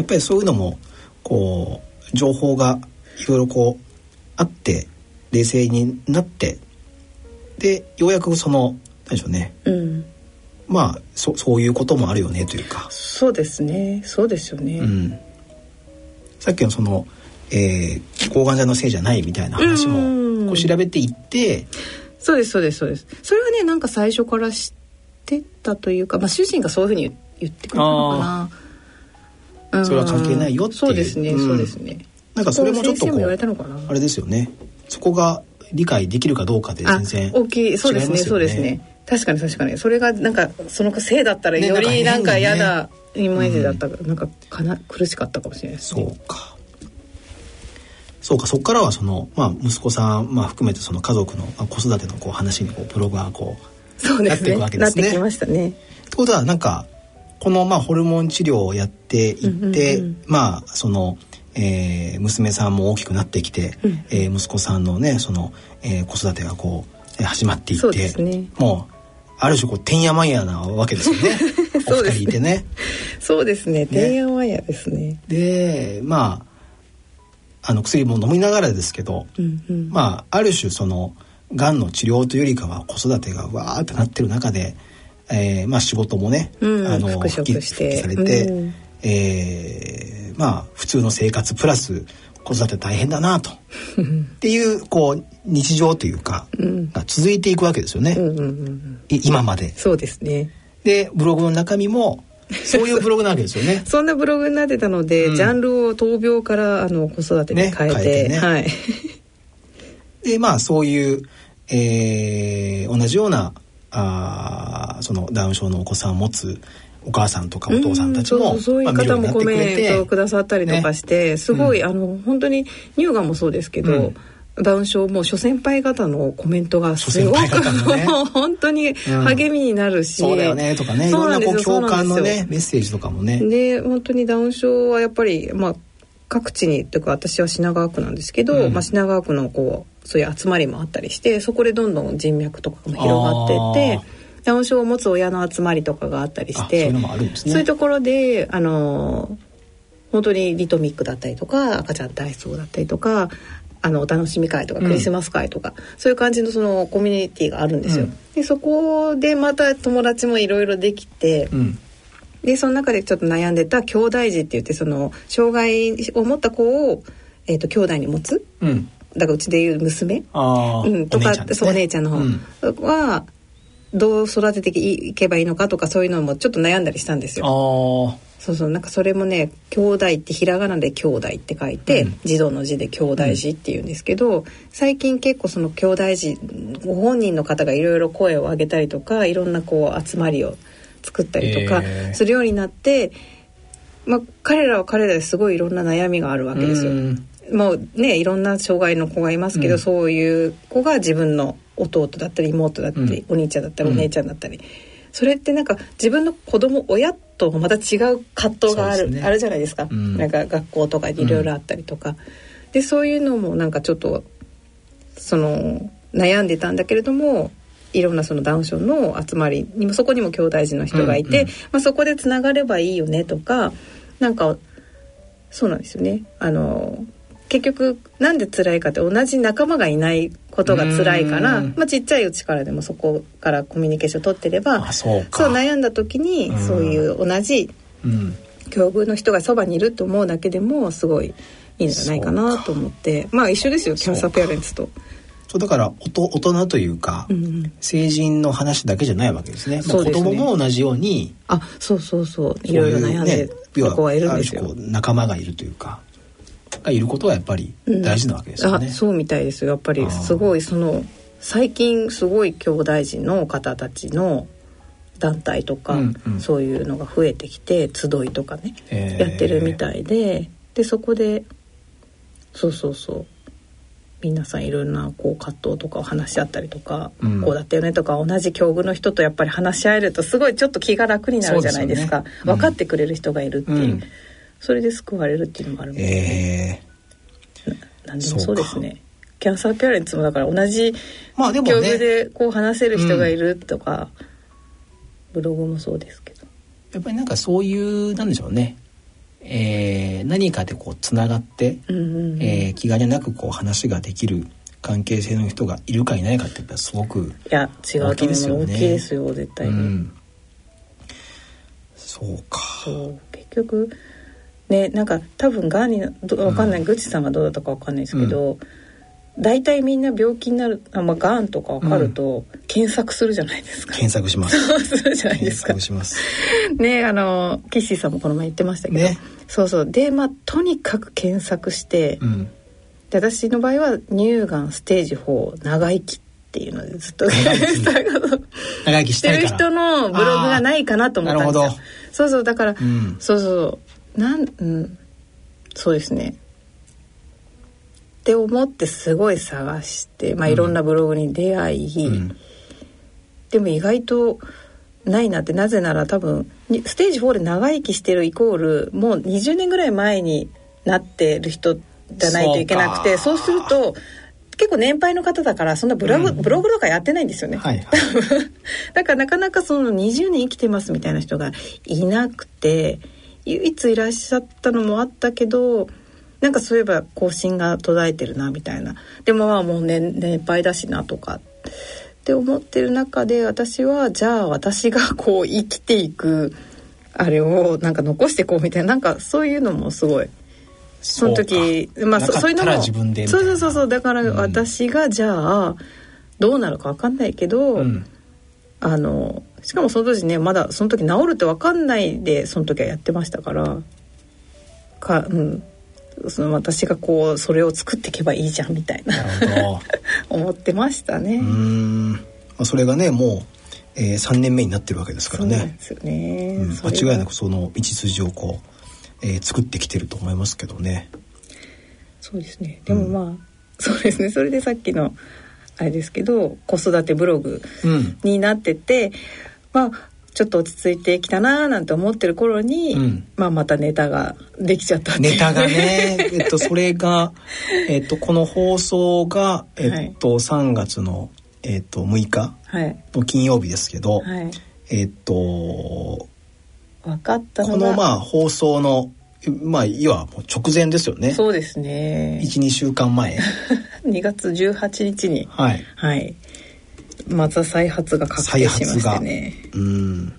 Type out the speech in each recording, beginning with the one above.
やっぱりそういうのもこう情報がいろいろこうあって冷静になってでようやくその何でしょうね、うん、まあそそういうこともあるよねというか。そうですね。そうですよね、うん、さっきのその、えー、抗がん剤のせいじゃないみたいな話もこう調べていって、そうですそうですそうです。それはねなんか最初から知ってたというか、まあ、主人がそういうふうに言ってくれたのかなそれは関係ないよっていう。そうですね、そうですね。なんかそれもちょっとこうあれですよね。そこが理解できるかどうかで全然、大きいそうですねそうですね。確かに確かに。それがなんかそのせいだったらよりなんか嫌なイメージだったから、ね、なんかかな苦しかったかもしれないですね。そうか。そうか。そこからはその、まあ、息子さん、まあ、含めてその家族の、まあ、子育てのこう話にこうブログがこうそうです、ね、なっていくわけですね。なってきましたね。ってことはなんかこのまあホルモン治療をやっていって、うんうんうん、まあそのえー、娘さんも大きくなってきて、うん、えー、息子さんのねその、えー、子育てがこう始まっていって、ね、もうある種こうてんやまんやなわけですよね。お二人いてね。そうですね。てんやまんやですね。でまああの薬も飲みながらですけど、うんうん、まあある種そのがんの治療というよりかは子育てがわーってなってる中で、えー、まあ仕事もね、うん、あの復帰されて、うん、えーまあ普通の生活プラス子育て大変だなと。っていうこう日常というか、が続いていくわけですよね、今まで。そうですね。でブログの中身もそういうブログなわけですよね。そんなブログになってたので、うん、ジャンルを闘病からあの子育てに変えて、ね、変えてね、はい。でまあそういう、えー、同じようなあそのダウン症のお子さんを持つお母さんとかお父さんたちも、うそういう方もコメントをくださったりとかして、ね、すごい、うん、あの本当に乳がんもそうですけど、うん。ダウン症も諸先輩方のコメントがすごく、ね、本当に励みになるし、うん、そうだよねとかね。いろんなこう共感のねメッセージとかもね。で本当にダウン症はやっぱりまあ各地にというか私は品川区なんですけど、うん、まあ、品川区のこうそういう集まりもあったりしてそこでどんどん人脈とかも広がってってダウン症を持つ親の集まりとかがあったりしてそういうところであの本当にリトミックだったりとか赤ちゃん体操だったりとかあのお楽しみ会とかクリスマス会とか、うん、そういう感じのそのコミュニティがあるんですよ。うん、でそこでまた友達もいろいろできて、うん、でその中でちょっと悩んでた兄弟児って言ってその障害を持った子を、えーと、兄弟に持つ、だからうちでいう娘、うん、とか、ね、そうお姉ちゃんの方は、どう育てていけばいいのかとかそういうのもちょっと悩んだりしたんですよ。そうそうなんかそれもね兄弟ってひらがなで兄弟って書いて、うん、児童の字で兄弟児っていうんですけど、うん、最近結構その兄弟児ご本人の方がいろいろ声を上げたりとかいろんなこう集まりを作ったりとかするようになって、えー、まあ、彼らは彼らですごいいろんな悩みがあるわけですよ。もうねいろんな障害の子がいますけど、うん、そういう子が自分の弟だったり妹だったり、お兄ちゃんだったりお姉ちゃんだったり、それってなんか自分の子供親とまた違う葛藤がある、ね、あるじゃないですか、うん、なんか学校とかでいろいろあったりとか、うん、でそういうのもなんかちょっとその悩んでたんだけれどもいろんなそのダウン症の集まりにもそこにも兄弟児の人がいて、うんうん、まあ、そこでつながればいいよねとかなんかそうなんですよね。あの結局なんで辛いかって同じ仲間がいないことが辛いから、まあ、ちっちゃいうちからでもそこからコミュニケーション取ってればそう悩んだ時にそういう同じ境遇の人がそばにいると思うだけでもすごいいいんじゃないかなと思ってまあ一緒ですよキャンサーペアレンツと。そう。だから大人というか、うん、成人の話だけじゃないわけですね。まあ、子供も同じようにあそうそうそう。いろいろ悩んでる子はいるんですよ。仲間がいるというか。がいることはやっぱり大事なわけですよね。うん、そうみたいです。よやっぱりすごいその最近すごい兄弟児の方たちの団体とか、うんうん、そういうのが増えてきて集いとかね、えー、やってるみたいででそこでそうそうそう皆さんいろんなこう葛藤とかを話し合ったりとか、うん、こうだったよねとか同じ境遇の人とやっぱり話し合えるとすごいちょっと気が楽になるじゃないですか、ね。うん、分かってくれる人がいるっていう。うんそれで救われるっていうのもあるもんね、えー、何でもそうですね。キャンサーペアレンツもだから同じまあでも、ね、境遇でこう話せる人がいるとか、うん、ブログもそうですけど。やっぱりなんかそういうなんでしょうね。えー、何かでこうつながって、うんうんうん。えー気兼ねなくこう話ができる関係性の人がいるかいないかってやっぱりすごく、いや違うと思う。大きいですよね。大きいですよ絶対に、うん、そうか。そう。結局ねなんか多分がん。にわかんない、グッチさんがどうだったかわかんないですけど、大体みんな病気になるあ、まあ、がんとかわかると、検索するじゃないですか。検索します。するじゃないで検すか。索します。ねあのキッシーさんもこの前言ってましたけど、ね。そうそう。でまあとにかく検索して、うん。で私の場合は乳がんステージ4長生きっていうのでずっと長生き長生きしてる人のブログがないかなと思ったんですよ。あーなるほど。そうそう。だから、うん。そうそうなんうん。そうですね。って思ってすごい探して、まあ、いろんなブログに出会い、うん。でも意外とないなってなぜなら多分にステージ4で長生きしてるイコールもう20年ぐらい前になってる人じゃないといけなくてそうすると結構年配の方だからそんなブログ,、うん。ブログとかやってないんですよね。はいはい。だからなかなかその20年生きてますみたいな人がいなくて唯一いらっしゃったのもあったけどなんかそういえば更新が途絶えてるなみたいな。でもまあもう年年配だしなとか。って思ってる中で私はじゃあ私がこう生きていくあれをなんか残していこうみたいな。なんかそういうのもすごい。その時まあそそういうのもら自分でみたいうな。そそうそうそう。だからうん。私がじゃあどうなるか分かんないけど、うん。あのしかもその当時ねまだその時治るって分かんないでその時はやってましたから。かうん。その私がこうそれを作っていけばいいじゃんみたいな。思ってましたね。どうーん。まあそれがねもう、えー、3年目になってるわけですからね、そうですよね。うん。間違いなくその道筋をこう、えー作ってきてると思いますけどね。そうですね。でもまあ、そうですね。それでさっきのあれですけど子育てブログうん。になっててまあちょっと落ち着いてきたなーなんて思ってる頃に、うん。まあまたネタができちゃったネタがね。えっとそれがえっとこの放送がえっと、3月のえっと6日はい。の金曜日ですけど、はい。えっと分かったのこがのまあ放送のまあいわば直前ですよね。そうですね。12週間前。2月18日に。はい。はいまた再発が確定しましてね。うん。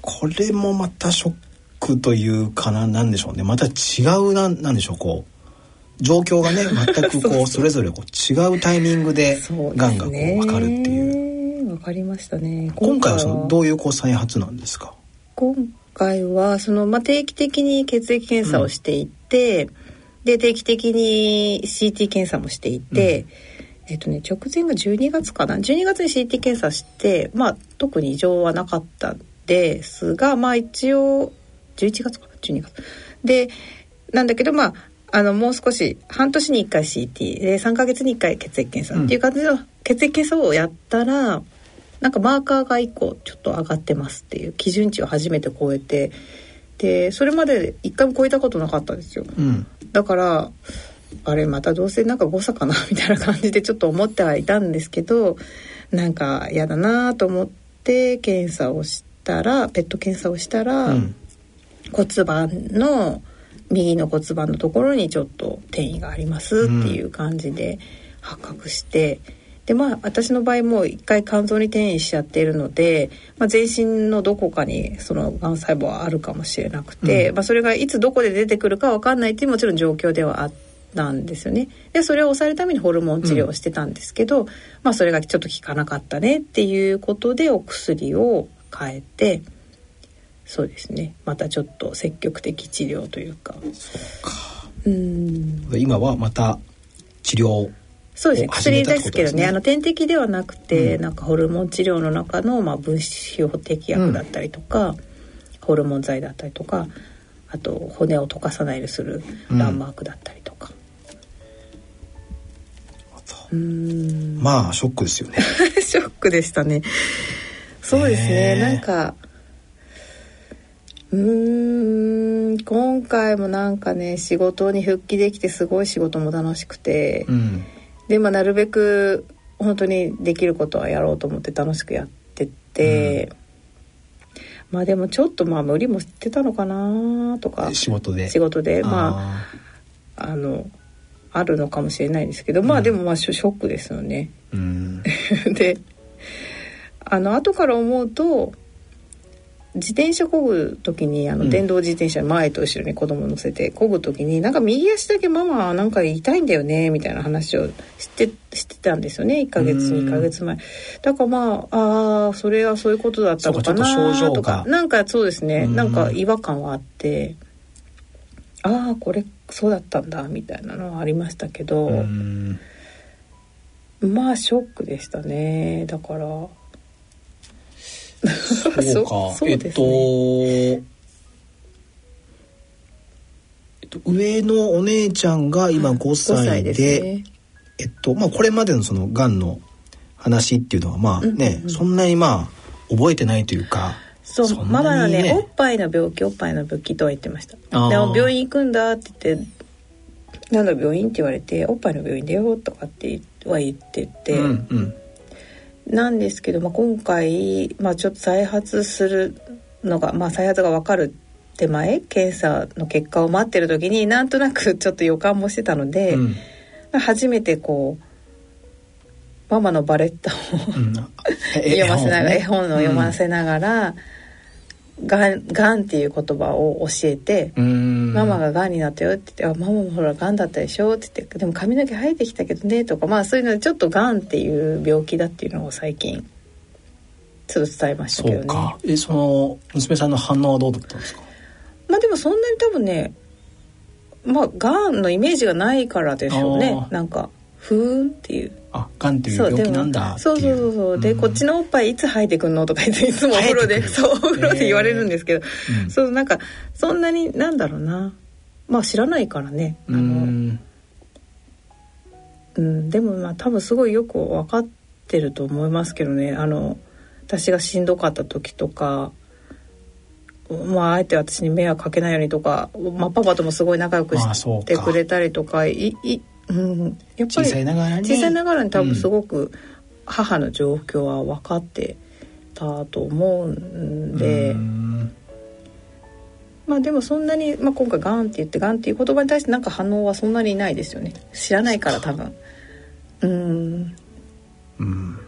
これもまたショックというかななんでしょうね。また違うなんなんでしょうこう。状況がね 全くこうそれぞれこう違うタイミングでがんがこう分かるっていう。分かりましたね。今回はそのどうういうこう再発なんですか？今回はその、まあ、定期的に血液検査をしていって、で定期的に CT 検査もしていて、えっとね直前が12月かな？12月に CT 検査してまあ特に異常はなかったんですがまあ一応11月かな？12月。でなんだけどまああのもう少し半年に1回 CT で3ヶ月に1回血液検査っていう感じの血液検査をやったら、なんかマーカーが1個ちょっと上がってますっていう基準値を初めて超えてでそれまで1回も超えたことなかったんですよ。うん。だからあれまたどうせなんか誤差かなみたいな感じでちょっと思ってはいたんですけどなんか嫌だなと思って検査をしたらペット検査をしたら、うん。骨盤の右の骨盤のところにちょっと転移がありますっていう感じで発覚して、でまあ私の場合もう一回肝臓に転移しちゃっているので、まあ、全身のどこかにそのがん細胞はあるかもしれなくて、うん。まあ、それがいつどこで出てくるかわかんないっていうもちろん状況ではあったんですよね。でそれを抑えるためにホルモン治療をしてたんですけど、まあそれがちょっと効かなかったねっていうことでお薬を変えて。そうですね。またちょっと積極的治療というか。うん。今はまた治療そうですね。薬ですけどねあの点滴ではなくて、うん。なんかホルモン治療の中の、まあ、分子標的薬だったりとか、ホルモン剤だったりとかあと骨を溶かさないようにするランマークだったりまあショックですよね。ショックでしたね。そうですね、なんかうーん今回もなんかね仕事に復帰できてすごい仕事も楽しくて、うん。でまあなるべく本当にできることはやろうと思って楽しくやってて、まあでもちょっとまあ無理もしてたのかなとか。仕事で。仕事で。まああのあるのかもしれないですけど、まあでもまあショックですよね。うん。であの後から思うと自転車漕ぐ時にあうん。の電動自転車前と後ろに子供乗せて漕ぐ時になんか右足だけママはなんか痛いんだよねみたいな話をしてしてたんですよね。1ヶ月うん。2ヶ月前。だからまああーそれはそういうことだったのかなとかなんかそうですね。うん。なんか違和感はあってああこれそうだったんだみたいなのはありましたけど、うん。まあショックでしたね。だからそうか。そうえっとえっと上のお姉ちゃんが今5 5歳で,、ですね。えっとまあこれまでのそのがんの話っていうのはまあね、うんうんうん。そんなにまあ覚えてないというかそうママのねね。おっぱいの病気おっぱいの病気とは言ってました。でも病院行くんだって言って「何の病院?」って言われて「おっぱいの病院だよ」とかっては言ってて、うんうん。なんですけど、まあ、今回、まあ、ちょっと再発するのが、まあ、再発が分かる手前検査の結果を待ってる時になんとなく ちょっと予感もしてたので、うん。初めてこうママのバレッタをうん。え 読ませながら絵ね。本を読ませながら「がん」がんっていう言葉を教えて「うん。ママががんになったよ」って言って「あママもほらがんだったでしょ」って言って「でも髪の毛生えてきたけどね」とかまあそういうのでちょっとがんっていう病気だっていうのを最近ちょっと伝えましたけどね。そうか。えその娘さんの反応はどうだったんですか？まあでもそんなに多分ねまあがんのイメージがないからでしょうね。なんかふーんっていう。あがんっていうそう病気なんだ。っていうそうそうそう。そう。で、んこっちのおっぱいいつ生えてくんの？とかいつもお風呂でそうお風呂で言われるんですけど、うん。そうなんかそんなになんだろうな。まあ知らないからね。あうの、ん。うん、でもまあ多分すごいよく分かってると思いますけどね。あの私がしんどかった時とかまああえて私に迷惑かけないようにとか、まあ、パパともすごい仲良くしてくれたりとかいい、うん、やっぱ小りさいながらに。小さいながらに多分すく、ごく母の状況は分かってたと思うんで、うん。まあでもそんなに、まあ、今回「がん」って言って「がん」っていう言葉に対してなんか反応はそんなにないですよね。知らないから多分。うん。うん。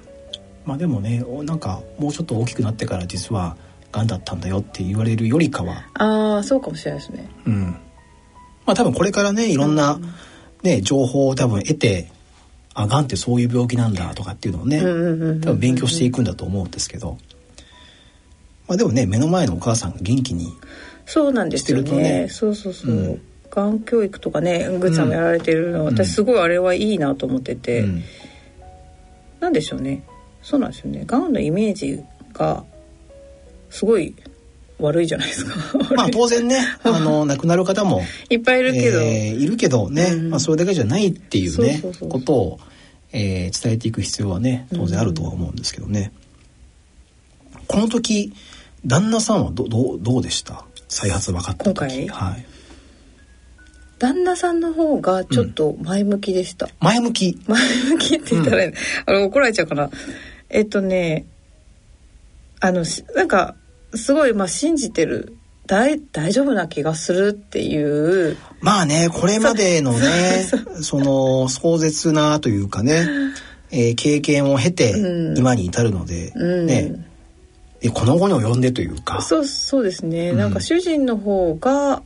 まあでもねおなんかもうちょっと大きくなってから実はがんだったんだよって言われるよりかは。ああそうかもしれないですね。うん。まあ多分これからねいろんな、ね情報を多分得てあがんってそういう病気なんだとかっていうのをね、多分勉強していくんだと思うんですけど。まあでもね目の前のお母さんが元気にそうなんですよね。ね。そうそうそう、うん。がん教育とかねグッさんもやられてるの、うん。私すごいあれはいいなと思ってて、うん。なんでしょうね。そうなんですよね。がんのイメージがすごい悪いじゃないですか。まあ当然ね あの亡くなる方もいっぱいいるけど、えーいるけどね、うん。まあ、それだけじゃないっていうねことを、えー伝えていく必要はね当然あるとは思うんですけどね、この時旦那さんはどどうどうでした？再発分かった時。今回？はい、旦那さんの方がちょっと前向きでした、前向き。前向きって言ったら、あれ怒られちゃうかな。えっとねあのしなんかすごいまあ信じてる大大丈夫な気がするっていう。まあねこれまでのねその壮絶なというかね、えー経験を経てうん。今に至るので、うん、ね。でこの後に及んでというか。そうそうですね、うん。なんか主人の方が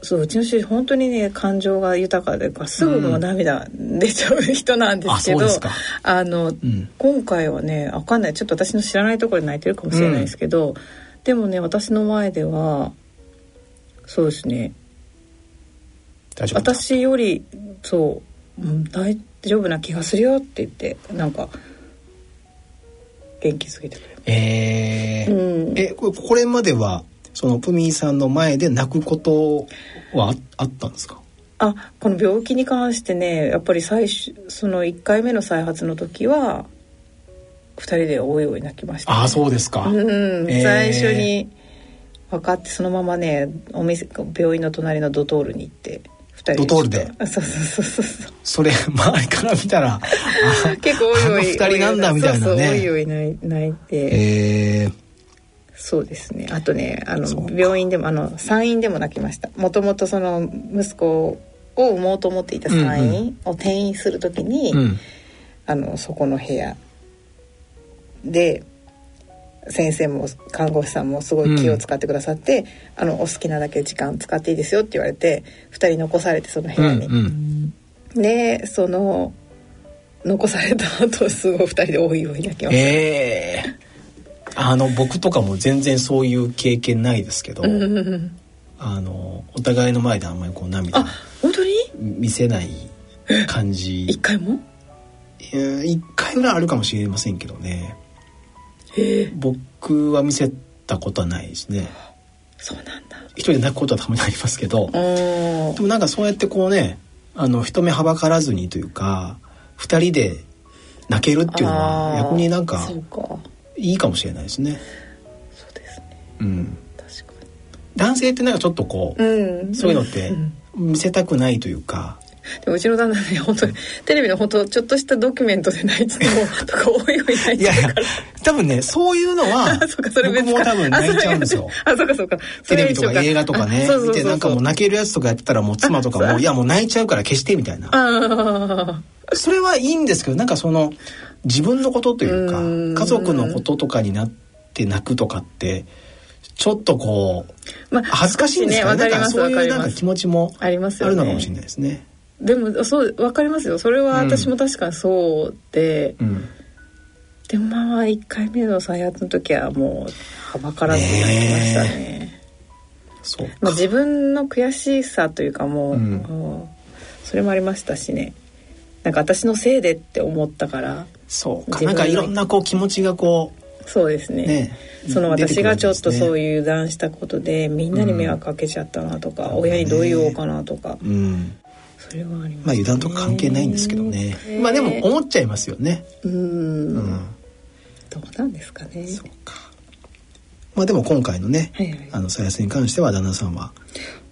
そううちの主人本当にね感情が豊かでかすぐもう涙出ちゃう人なんですけど、うですか。あの、うん。今回はねわかんない。ちょっと私の知らないところで泣いてるかもしれないですけど、でもね私の前ではそうですね。大丈夫だ私よりそう、うん、大丈夫な気がするよって言ってなんか元気づけてくれえー。うん。えこれまではそのプミーさんの前で泣くことはああったんですか？あこの病気に関してねやっぱり最初その1回目の再発の時は2人でおいおい泣きました、ね、ああそうですか、うん、えー。最初に分かってそのままねお店病院の隣のドトールに行って2人ドトールで？あそうそうそうそう。それ周りから見たらあ結構おいおいあの二人なんだみたいなね。そうそうおいおい泣いて、えーそうですね。あとねあの病院でもあの産院でも泣きました。もともとその息子を産もうと思っていた産院を転院する時に、うん。うんあのそこの部屋で先生も看護師さんもすごい気を使ってくださって、あのお好きなだけ時間使っていいですよって言われて2人残されてその部屋に。うんでその残された後すごい2人でおいおい泣きました。ええあの僕とかも全然そういう経験ないですけど、うん。うんうんあのお互いの前であんまりこう涙あ本当に？見せない感じ。一回も？うん一回ぐらいあるかもしれませんけどね。僕は見せたことはないですね。そうなんだ。一人で泣くことはたまにありますけどうんでもなんかそうやってこうねあの人目はばからずにというか二人で泣けるっていうのは逆になんかいいかもしれないですね。そうですね。うん、確か男性ってなんかちょっとこう、にうん。そういうのってん。見せたくないというか、でもうちの旦那ね本当にテレビの本当ちょっとしたドキュメントで泣いててもとかおいおい泣いいやいやて。るから多分ねそういうのは そうかそれ別か。僕も多分泣いちゃうんですよ。あそうかそうか。テレビとか映画とかね見てなんかもう泣けるやつとかやってたらもう妻とかもいやもう泣いちゃうから消してみたいな。あそれはいいんですけどなんかその自分のことというかうん。家族のこととかになって泣くとかってちょっとこうまあ恥ずかしいんですかね。ね。わかりますなんかそういうなんか気持ちもあります。あよねるのかもしれないですね。でもそうわかりますよ。それは私も確かにそうで、うん。でもまあ1回目の再発の時はもうはばからずになりましたね。そうか。まあ、自分の悔しさというかもう、うん。うんそれもありましたしね。なんか私のせいでって思ったからそうか。なんかいろんなこう気持ちがこそうですね。ねその私がちょっとそうう、いう油断したことでみんなに迷惑かけちゃったなとか、うん親にどう言おうかなとか、うん、ありまあ油断とか関係ないんですけどね、まあでも思っちゃいますよね。うん。うん、どうなんですかね。そうか。まあでも今回のね、はいはい。あの再安に関しては旦那さんは、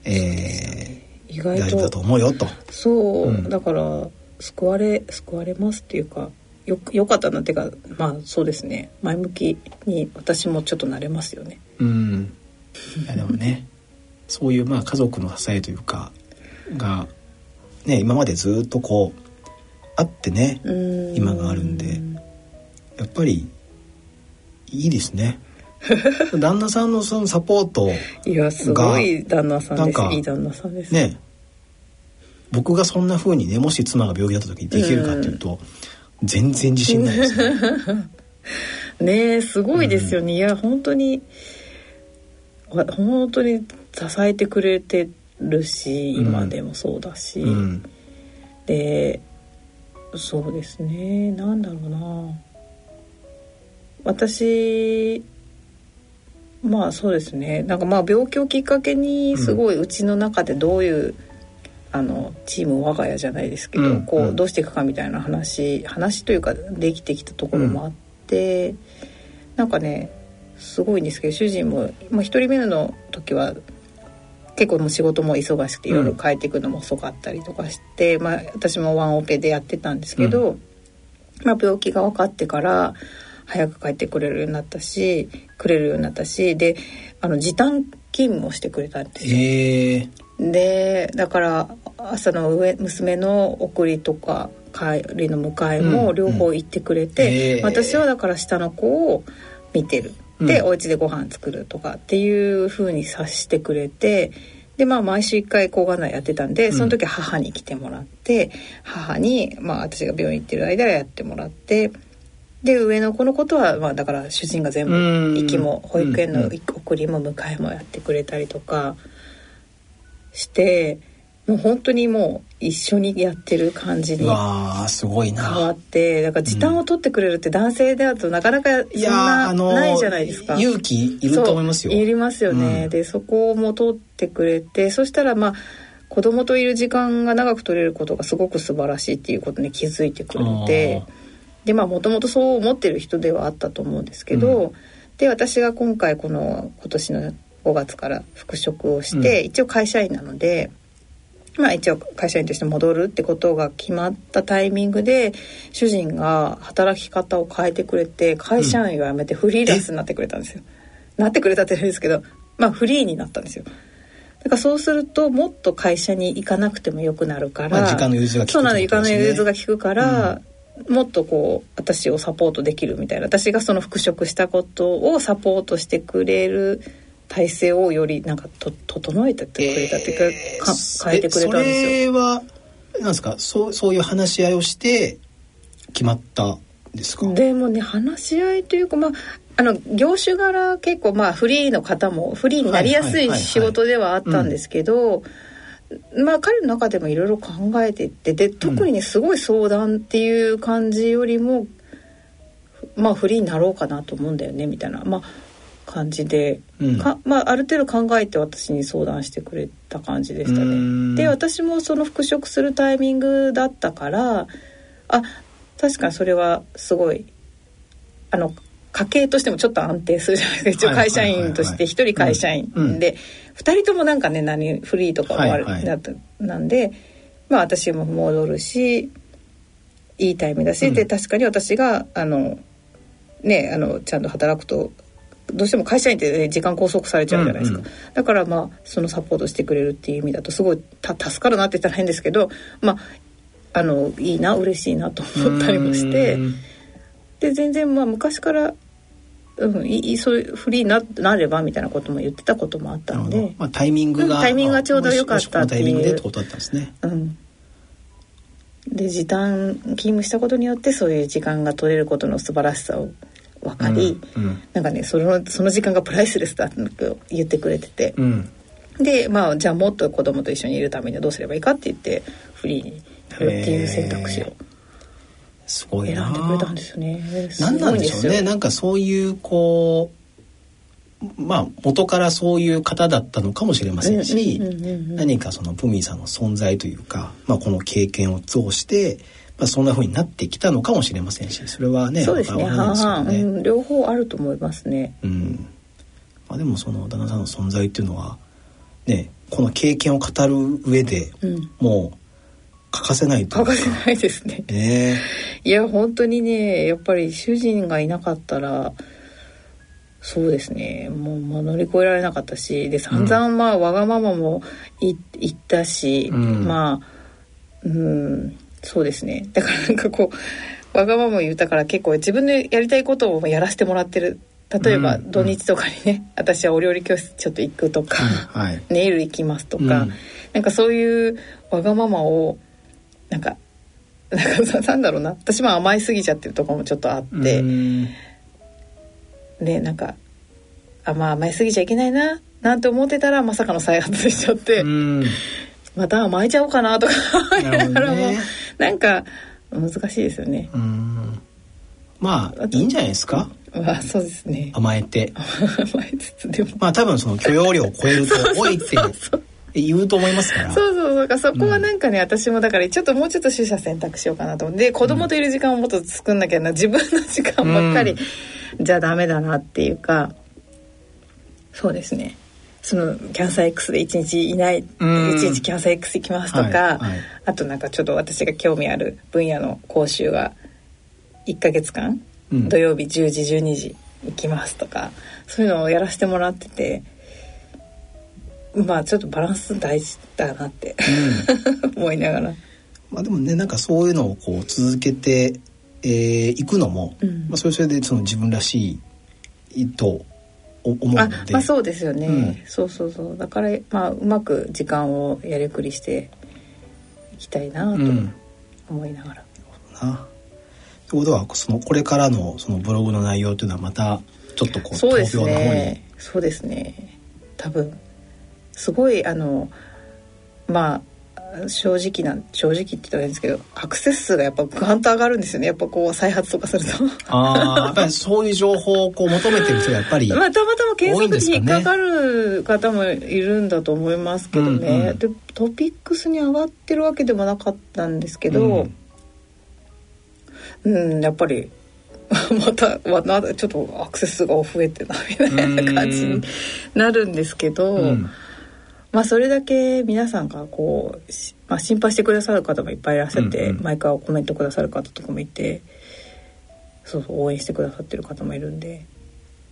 えー、意外大丈夫だとと思うよと。そう、うん。だから救われ救われますっていうかよよかったなっていうかまあそうですね。前向きに私もちょっとなれますよね。うん。いやでもね、そういうまあ家族の支えというかがね今までずっとこうあってね、うん。今があるんでやっぱりいいですね。旦那さんのそのサポートいやすごい旦那さんです。いい旦那さんです。ね僕がそんな風にねもし妻が病気だった時にできるかっていうと、全然自信ないですね。ねえすごいですよね、いや本当にわ本当に支えてくれてるしうん。今でもそうだし、うん。でそうですね。なんだろうな。私まあそうですね。なんかまあ病気をきっかけにすごいうちの中でどういう、あのチーム我が家じゃないですけど、うんこううんどうしていくかみたいな話話というかできてきたところもあって、なんかねすごいんですけど主人も、まあ、一人目の時は結構もう仕事も忙しくて夜帰ってくるのも遅かったりとかして、まあ、私もワンオペでやってたんですけど、まあ、病気が分かってから早く帰ってくれるようになったしくれるようになったしであの時短勤務をしてくれたんですよ。えー、でだから朝の上娘の送りとか帰りの迎えも両方行ってくれて、うんへー。私はだから下の子を見てるで、うん。お家でご飯作るとかっていう風に察してくれてでまあ毎週1回抗がん剤やってたんでその時は母に来てもらって、母に、まあ、私が病院行ってる間はやってもらってで上の子のことは、まあ、だから主人が全部うん。行きも保育園のうん。送りも迎えもやってくれたりとかしてもう本当にもう一緒にやってる感じにすごいわなっ。てだから時短を取ってくれるって男性だとなかなかそんなあのーないじゃないですか。勇気いると思いますよ。いりますよね、うんでそこも取ってくれてそしたらまあ子供といる時間が長く取れることがすごく素晴らしいっていうことに気づいてくれてでまあもともとそう思ってる人ではあったと思うんですけど、うで私が今回この今年の5月から復職をして、一応会社員なので。まあ一応会社員として戻るってことが決まったタイミングで主人が働き方を変えてくれて会社員を辞めてフリーランスになってくれたんですよ。なってくれたって言うんですけどまあフリーになったんですよ。だからそうするともっと会社に行かなくてもよくなるから、まあ、時間の融通が効く、ね、そうなの時間の融通が効くから、うん、もっとこう私をサポートできるみたいな。私がその復職したことをサポートしてくれる体制をよりなんかと整えてくれたっていうかえー、か変えてくれたんですよ。それはなんですか？そうそういう話し合いをして決まったですか？でもね話し合いというかまああの業種柄結構まあフリーの方もフリーになりやすい仕事ではあったんですけど、まあ彼の中でもいろいろ考えていってで特にねすごい相談っていう感じよりも、うん、まあフリーになろうかなと思うんだよねみたいな。まあ感じで、うん、かまあ、ある程度考えて私に相談してくれた感じでしたね。で私もその復職するタイミングだったからあ確かにそれはすごいあの家計としてもちょっと安定するじゃないですか。一応会社員として一人会社員で2人ともなんかね何フリーとかもある、はいはい、なんでまあ私も戻るしいいタイムだし、うん、で確かに私があのねあのちゃんと働くとどうしても会社員って、ね、時間拘束されちゃうじゃないですか、うんうん、だからまあそのサポートしてくれるっていう意味だとすごい助かるなって言ったら変ですけどまああのいいな嬉しいなと思ったりもしてで全然まあ昔からうん、いそういうフリーにななればみたいなことも言ってたこともあったんで、まあ、タイミングが、タイミングがちょうど良かったっていう。タイミングでってことだったんですね。うん、で時短勤務したことによってそういう時間が取れることの素晴らしさを分かり、うんうん、なんかねそのその時間がプライスレスだと言ってくれてて、うん、でまあじゃあもっと子供と一緒にいるためにはどうすればいいかって言ってフリーになるっていう選択肢を。すごいな。選んでくれたんですよね。何なんでしょうね。なんかそういうこうまあ元からそういう方だったのかもしれませんし、何かそのプミーさんの存在というか、まあこの経験を通して。まあ、そんな風になってきたのかもしれませんしそれはねそうですね。はね、うん、両方あると思いますね。うん。まあ、でもその旦那さんの存在っていうのはねこの経験を語る上で、うん、もう欠かせない欠かせないですね。ね。いや本当にねやっぱり主人がいなかったらそうですね。もう、まあ、乗り越えられなかったしで散々まあ、わがままも言ったし、うん、まあうんそうですね。だからなんかこうわがまま言ったから結構自分でやりたいことをやらせてもらってる。例えば土日とかにね、うん、私はお料理教室ちょっと行くとか、うんはい、ネイル行きますとか、うん、なんかそういうわがままをなんかなんかなんだろうな。私も甘えすぎちゃってるところもちょっとあって。でなんかあまあ甘えすぎちゃいけないななんて思ってたらまさかの再発しちゃってまた甘えちゃおうかなとか思いながらも、ね、なんか難しいですよね。まあいいんじゃないですか？まあそうですね。甘えて。甘えつつでも。まあ多分その許容量を超えると「おい」って言うと思いますからそうそうそうかそこはなんかね、うん、私もだからちょっともうちょっと取捨選択しようかなと思って子供といる時間をもっと作んなきゃな自分の時間ばっかり、じゃダメだなっていうかそうですねそのキャンサー X で1日いない1日キャンサー X 行きますとか、はいはい、あとなんかちょっと私が興味ある分野の講習が1か月間、うん、土曜日10時12時行きますとかそういうのをやらせてもらってて。まあちょっとバランス大事だなって、うん、思いながら。まあでもねなんかそういうのをこう続けてえー、行くのも、うん、まあ、それそれでその自分らしいと思うので。あ、まあ、そうですよね、うん、そうそうそう。だから、まあ、うまく時間をやりくりしていきたいなと思いながら。うん、な。ということはそのこれからのそのブログの内容というのはまたちょっとこうそうですね。そうですね。多分。すごいあのまあ正直な正直って言ったらいいんですけどアクセス数がやっぱグワンと上がるんですよね。やっぱこう再発とかすると。ああやっぱりそういう情報をこう求めてる人がやっぱり まあたまたま検索に引っかかる方もいるんだと思いますけどね、うんうん、でトピックスに上がってるわけでもなかったんですけど、うん、うん、やっぱり またまたちょっとアクセス数が増えてなみたいな感じになるんですけど、うんまあ、それだけ皆さんがこう、まあ、心配してくださる方もいっぱいいらっしゃって、うんうん、毎回コメントくださる方とかもいてそうそう応援してくださってる方もいるんで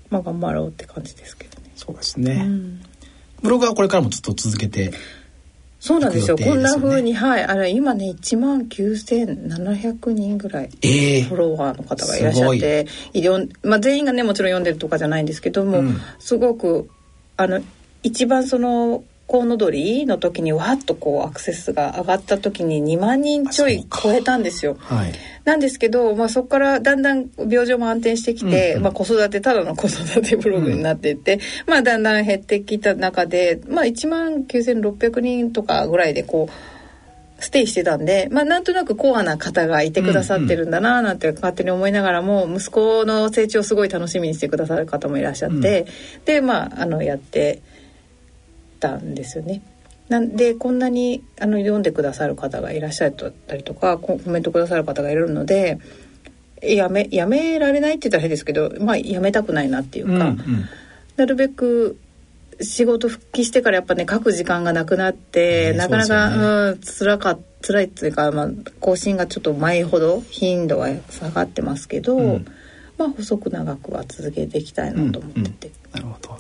まあ頑張ろうって感じですけどね。そうですね。うんブログはこれからもずっと続けて。そうなんですよ。すよねこんな風に、はい、あれ今ね、1万9700人ぐらい。ええフォロワーの方がいらっしゃって、いろんまあ、全員がねもちろん読んでるとかじゃないんですけども、うんすごくあの一番そのコウノドリの時にわっとこうアクセスが上がった時に2万人ちょい超えたんですよ。はい。なんですけど、まあ、そこからだんだん病状も安定してきて、うんうんまあ、子育てただの子育てブログになっていって、まあ、だんだん減ってきた中で、まあ、1万9600人とかぐらいでこうステイしてたんで、まあ、なんとなくコアな方がいてくださってるんだななんて勝手に思いながらも息子の成長をすごい楽しみにしてくださる方もいらっしゃって、でまああのやってたんですよね。なんでこんなにあの読んでくださる方がいらっしゃったりとかココメントくださる方がいるのでやめやめられないって言ったら変ですけど、まあ、やめたくないなっていうか、うんうんなるべく仕事復帰してからやっぱね書く時間がなくなって、ねなかなか、うん辛か辛いっていうか、まあ、更新がちょっと前ほど頻度は下がってますけど、うんまあ細く長くは続けていきたいなと思ってて。なるほど。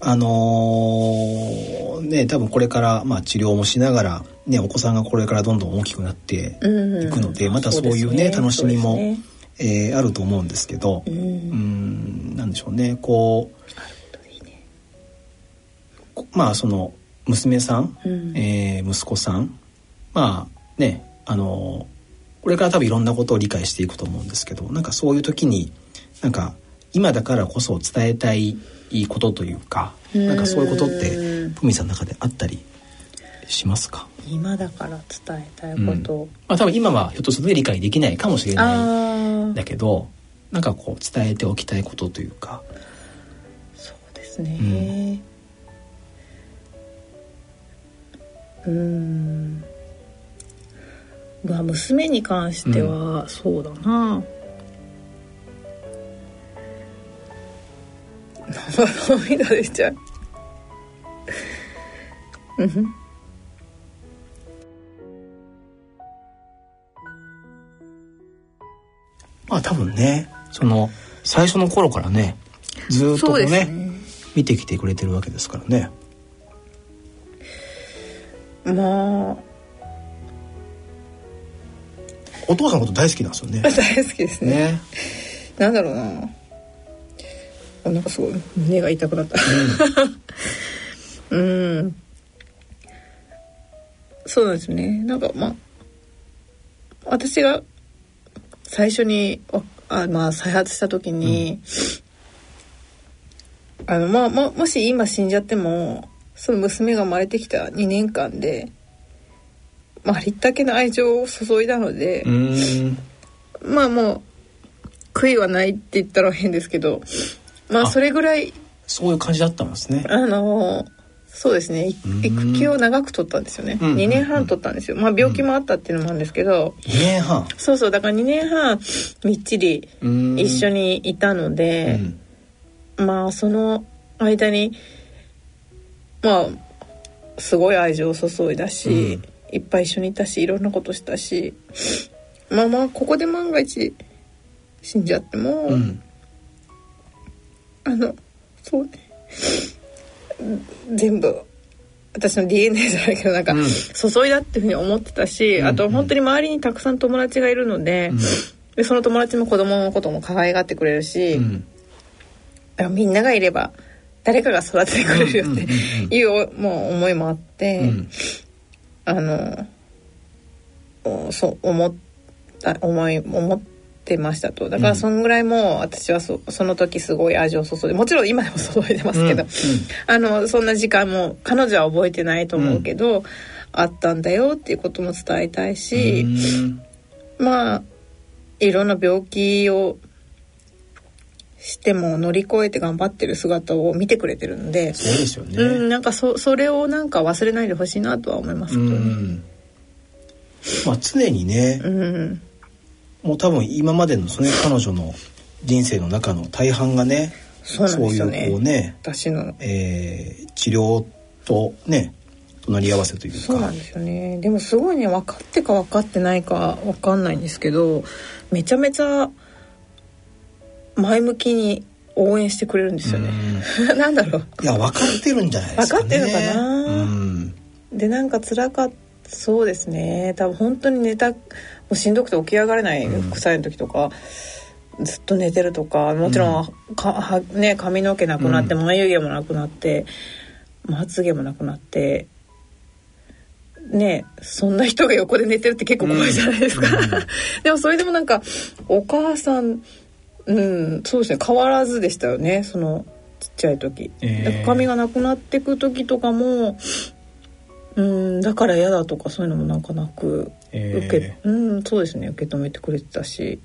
あのーね多分これからまあ治療もしながらねお子さんがこれからどんどん大きくなってうん。うんいくので、またそういうね楽しみも、ね。えーあると思うんですけど、ううんんなんでしょうね。こうこまあその娘さん、うん。えー息子さんまあねあのこれから多分いろんなことを理解していくと思うんですけどなんかそういう時になんか今だからこそ伝えたいことというかうん。なんかそういうことってふみさんの中であったりしますか、今だから伝えたいこと、まあ、多分今はひょっとすると理解できないかもしれないだけどなんかこう伝えておきたいことというか。そうですね。うん。まあ娘に関してはそうだな、涙出ちゃううんまあ多分ねその最初の頃からねずーっとねね見てきてくれてるわけですからね。まあお父さんのこと大好きなんですよね。大好きですねね。なんだろうなあなんかすごい胸が痛くなった。うん。そうなんですね。なんかまあ私が最初にわあまあ再発した時に、あのまあまあもし今死んじゃってもその娘が生まれてきた2年間でまあありったけの愛情を注いだので。まあもう悔いはないって言ったら変ですけどまああ。それぐらい。そういう感じだったんですね。あのそうですね。育休を長く取ったんですよね。うん2年半取ったんですよ。まあ病気もあったっていうのもあるんですけど。2年半。そうそう。だから2年半みっちり一緒にいたのでまあその間にまあすごい愛情を注いだし、うん。いっぱい一緒にいたしいろんなことしたし。まあまあここで万が一死んじゃっても、うん。うん。あのそうね。全部私の DNA じゃないけどなんか、うん。注いだっていうふうに思ってたし、うん。あと本当に周りにたくさん友達がいるので,、でその友達も子供のことも可愛がってくれるし、みんながいれば誰かが育ててくれるよってうんうんうんうん。いうもう思いもあって、うん。あのおそう思った思い思ってましたと。だからうんそんぐらいもう私はそその時すごい愛情を注いでもちろん今でも注いでますけど、うん。あのそんな時間も彼女は覚えてないと思うけど、あったんだよっていうことも伝えたいし、うん。まあいろんな病気をしても乗り越えて頑張ってる姿を見てくれてるので、そうですよね。うん、なんかそそれをなんか忘れないでほしいなとは思いますけどん。まあ常にね、うん、もう多分今までのその、ね、彼女の人生の中の大半がねそういうこうね、私のえー治療とね隣り合わせというかそうなんですよねでもすごいね分かってか分かってないか分かんないんですけどめちゃめちゃ前向きに応援してくれるんですよね。なんだろう。いや分かってるんじゃないですか、ね、分かってるのかな？うん、でなんか辛かったそうですね。多分本当に寝たもうしんどくて起き上がれない副作用の時とか。うん、ずっと寝てるとかもちろん、うん、かはね髪の毛なくなって、眉毛もなくなってまつげもなくなってねそんな人が横で寝てるって結構怖いじゃないですか、うん、でもそれでもなんかお母さんうんそうですね変わらずでしたよねそのちっちゃい時、えー、髪がなくなってく時とかもうんだから嫌だとかそういうのもなんかなく、えー、受けうんそうですね受け止めてくれてたし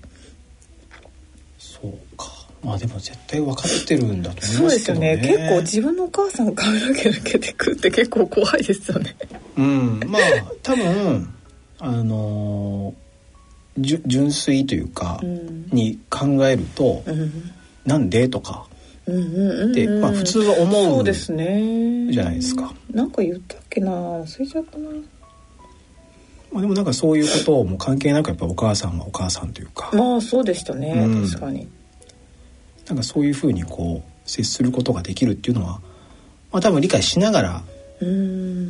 そうかまあでも絶対分かってるんだと思いますけどね。そうですよね。結構自分のお母さん髪の毛抜けてくって結構怖いですよね。うん、まあ多分あのじゅ純粋というか、うん、に考えると、うん、なんでとか。でまあ普通は思うそうですねじゃないですか。なんか言ったっけな忘れちゃったな。まあでもなんかそういうことも関係なくやっぱお母さんはお母さんというか。まあそうでしたね、うん、確かに。なんかそういうふうにこう接することができるっていうのは、まあ、多分理解しながら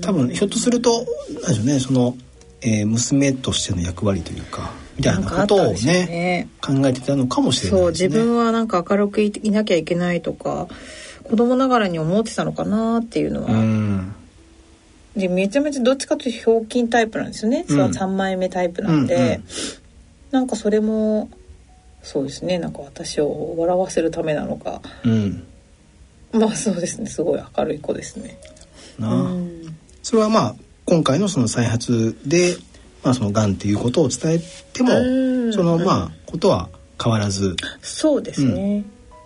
多分ひょっとすると何でしょうねその、えー、娘としての役割というかみたいなことをね、ね、考えてたのかもしれない、ね、そう自分はなんか明るくいなきゃいけないとか子供ながらに思ってたのかなっていうのは。でめちゃめちゃどっちかというとひょうきんタイプなんですよね、うん、3枚目タイプなんで、うんうん、なんかそれもそうですね。なんか私を笑わせるためなのか、うん、まあそうですね。すごい明るい子ですね。なあ、うん、それはまあ今回のその再発で、まあ、そのがんっていうことを伝えても、そのまあことは変わらず。そうですね。